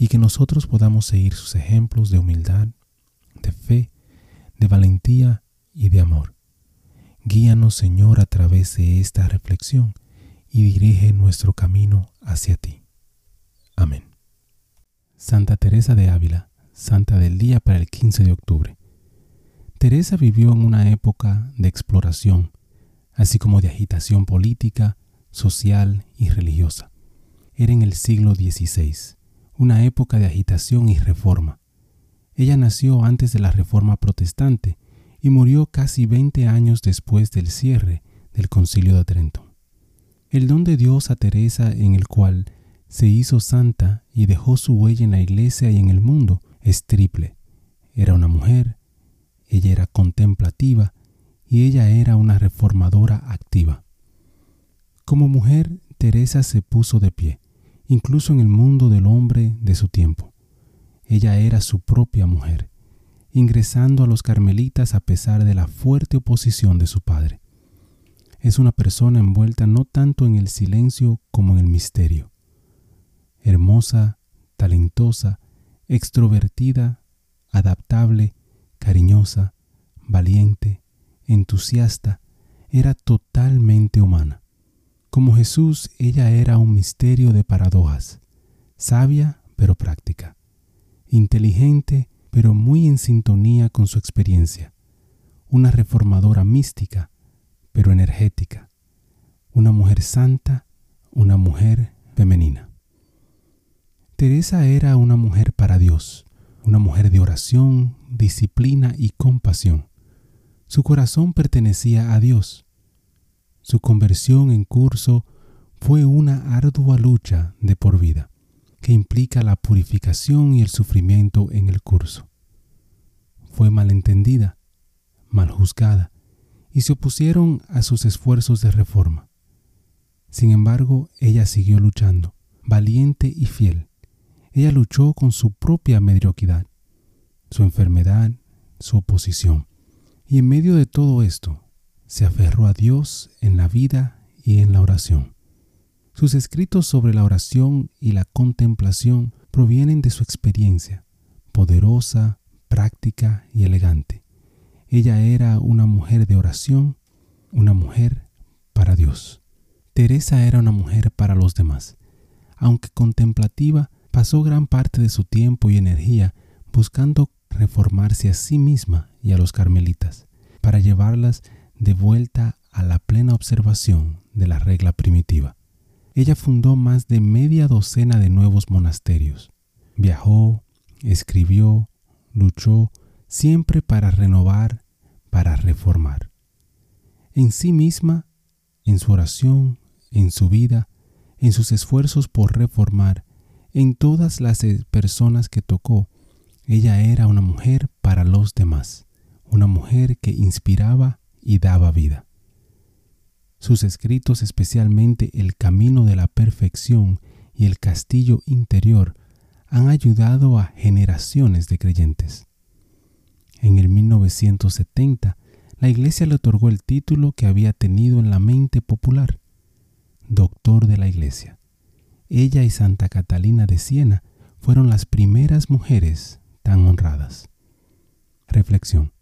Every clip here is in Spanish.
y que nosotros podamos seguir sus ejemplos de humildad, de fe, de valentía y de amor. Guíanos, Señor, a través de esta reflexión y dirige nuestro camino hacia ti. Amén. Santa Teresa de Ávila, Santa del Día para el 15 de octubre. Teresa vivió en una época de exploración, así como de agitación política, social y religiosa. Era en el siglo XVI, una época de agitación y reforma. Ella nació antes de la Reforma Protestante y murió casi 20 años después del cierre del Concilio de Trento. El don de Dios a Teresa en el cual se hizo santa y dejó su huella en la iglesia y en el mundo es triple. Era una mujer, ella era contemplativa y ella era una reformadora activa. Como mujer, Teresa se puso de pie, incluso en el mundo del hombre de su tiempo. Ella era su propia mujer, ingresando a los carmelitas a pesar de la fuerte oposición de su padre es una persona envuelta no tanto en el silencio como en el misterio. Hermosa, talentosa, extrovertida, adaptable, cariñosa, valiente, entusiasta, era totalmente humana. Como Jesús, ella era un misterio de paradojas, sabia pero práctica, inteligente pero muy en sintonía con su experiencia, una reformadora mística, pero energética, una mujer santa, una mujer femenina. Teresa era una mujer para Dios, una mujer de oración, disciplina y compasión. Su corazón pertenecía a Dios. Su conversión en curso fue una ardua lucha de por vida, que implica la purificación y el sufrimiento en el curso. Fue malentendida, mal juzgada, y se opusieron a sus esfuerzos de reforma. Sin embargo, ella siguió luchando, valiente y fiel. Ella luchó con su propia mediocridad, su enfermedad, su oposición. Y en medio de todo esto, se aferró a Dios en la vida y en la oración. Sus escritos sobre la oración y la contemplación provienen de su experiencia, poderosa, práctica y elegante. Ella era una mujer de oración, una mujer para Dios. Teresa era una mujer para los demás. Aunque contemplativa, pasó gran parte de su tiempo y energía buscando reformarse a sí misma y a los carmelitas, para llevarlas de vuelta a la plena observación de la regla primitiva. Ella fundó más de media docena de nuevos monasterios. Viajó, escribió, luchó, siempre para renovar, para reformar. En sí misma, en su oración, en su vida, en sus esfuerzos por reformar, en todas las personas que tocó, ella era una mujer para los demás, una mujer que inspiraba y daba vida. Sus escritos, especialmente El Camino de la Perfección y El Castillo Interior, han ayudado a generaciones de creyentes. En el 1970, la Iglesia le otorgó el título que había tenido en la mente popular, Doctor de la Iglesia. Ella y Santa Catalina de Siena fueron las primeras mujeres tan honradas. Reflexión.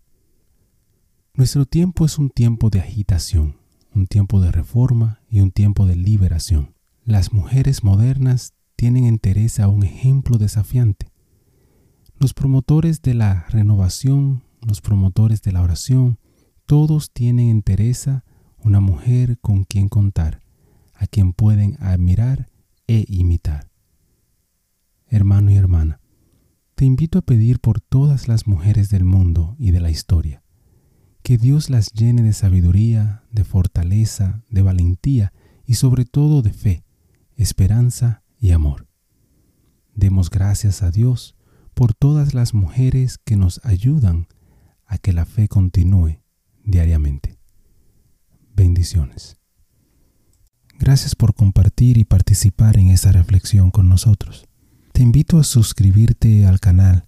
Nuestro tiempo es un tiempo de agitación, un tiempo de reforma y un tiempo de liberación. Las mujeres modernas tienen en Teresa un ejemplo desafiante Los promotores de la renovación, los promotores de la oración, todos tienen en Teresa una mujer con quien contar, a quien pueden admirar e imitar. Hermano y hermana, te invito a pedir por todas las mujeres del mundo y de la historia, que Dios las llene de sabiduría, de fortaleza, de valentía y sobre todo de fe, esperanza y amor. Demos gracias a Dios por todas las mujeres que nos ayudan a que la fe continúe diariamente. Bendiciones. Gracias por compartir y participar en esta reflexión con nosotros. Te invito a suscribirte al canal